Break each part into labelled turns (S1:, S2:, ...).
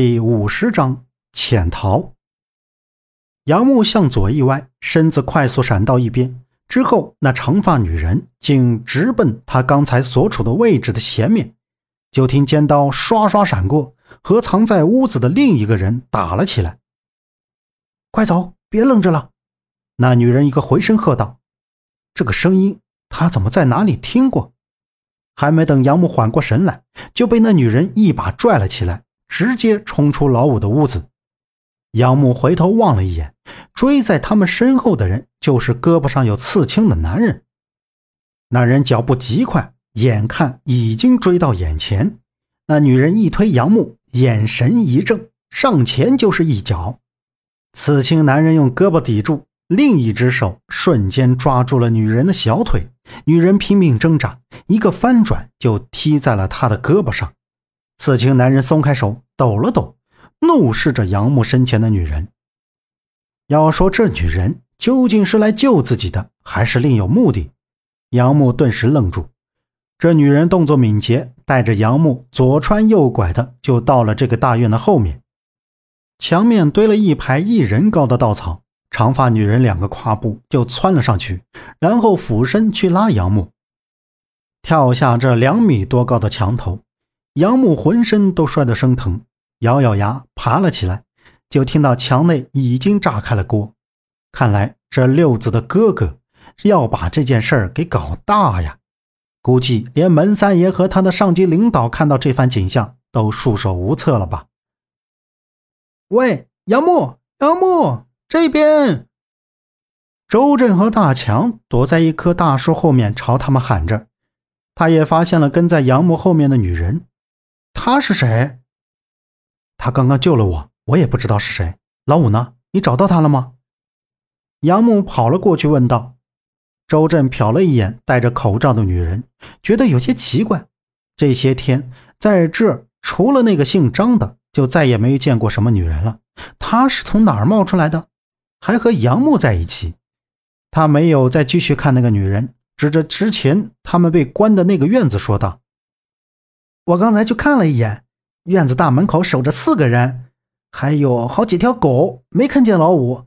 S1: 第五十章潜逃。杨木向左一歪，身子快速闪到一边，之后那长发女人竟直奔他刚才所处的位置的前面。就听尖刀刷刷闪过，和藏在屋子的另一个人打了起来。快走，别愣着了！那女人一个回声喝道：“这个声音，他怎么在哪里听过？”还没等杨木缓过神来，就被那女人一把拽了起来。直接冲出老五的屋子，杨木回头望了一眼，追在他们身后的人就是胳膊上有刺青的男人。那人脚步极快，眼看已经追到眼前，那女人一推杨木，眼神一正，上前就是一脚。刺青男人用胳膊抵住，另一只手瞬间抓住了女人的小腿，女人拼命挣扎，一个翻转就踢在了他的胳膊上。刺青男人松开手，抖了抖，怒视着杨木身前的女人。要说这女人究竟是来救自己的，还是另有目的？杨木顿时愣住。这女人动作敏捷，带着杨木左穿右拐的就到了这个大院的后面。墙面堆了一排一人高的稻草，长发女人两个跨步就窜了上去，然后俯身去拉杨木，跳下这两米多高的墙头。杨木浑身都摔得生疼，咬咬牙爬了起来，就听到墙内已经炸开了锅。看来这六子的哥哥要把这件事儿给搞大呀！估计连门三爷和他的上级领导看到这番景象都束手无策了吧？喂，杨木，杨木这边！周震和大强躲在一棵大树后面朝他们喊着，他也发现了跟在杨木后面的女人。他是谁？他刚刚救了我，我也不知道是谁。老五呢？你找到他了吗？杨木跑了过去问道。周震瞟了一眼戴着口罩的女人，觉得有些奇怪。这些天在这除了那个姓张的，就再也没见过什么女人了。她是从哪儿冒出来的？还和杨木在一起？他没有再继续看那个女人，指着之前他们被关的那个院子说道。我刚才去看了一眼，院子大门口守着四个人，还有好几条狗，没看见老五。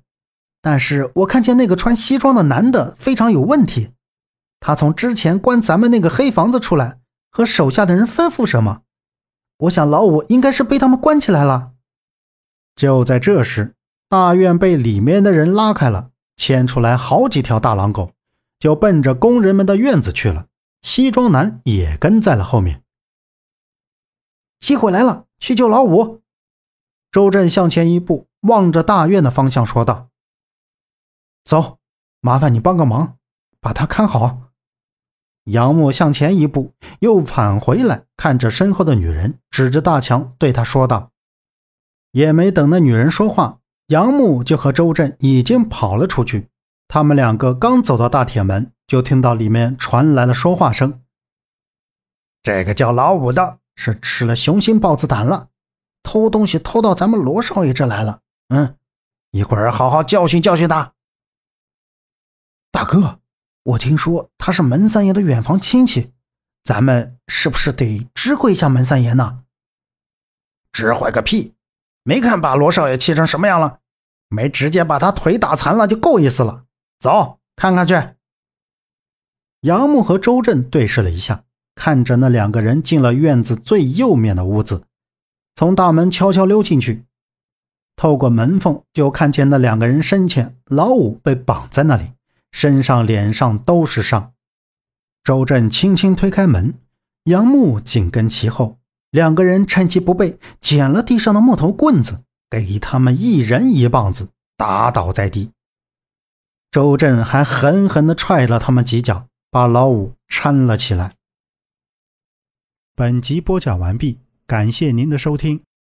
S1: 但是我看见那个穿西装的男的非常有问题，他从之前关咱们那个黑房子出来，和手下的人吩咐什么？我想老五应该是被他们关起来了。就在这时，大院被里面的人拉开了，牵出来好几条大狼狗，就奔着工人们的院子去了。西装男也跟在了后面。机会来了，去救老五。周震向前一步，望着大院的方向说道：“走，麻烦你帮个忙，把他看好。”杨木向前一步，又返回来，看着身后的女人，指着大强对他说道：“也没等那女人说话，杨木就和周震已经跑了出去。他们两个刚走到大铁门，就听到里面传来了说话声：“
S2: 这个叫老五的。”是吃了雄心豹子胆了，偷东西偷到咱们罗少爷这来了。嗯，一会儿好好教训教训他。大哥，我听说他是门三爷的远房亲戚，咱们是不是得知会一下门三爷呢？知会个屁！没看把罗少爷气成什么样了？没直接把他腿打残了就够意思了。走，看看去。
S1: 杨木和周震对视了一下。看着那两个人进了院子最右面的屋子，从大门悄悄溜进去，透过门缝就看见那两个人身前老五被绑在那里，身上脸上都是伤。周震轻轻推开门，杨木紧跟其后，两个人趁其不备，捡了地上的木头棍子，给他们一人一棒子打倒在地。周震还狠狠地踹了他们几脚，把老五搀了起来。本集播讲完毕，感谢您的收听。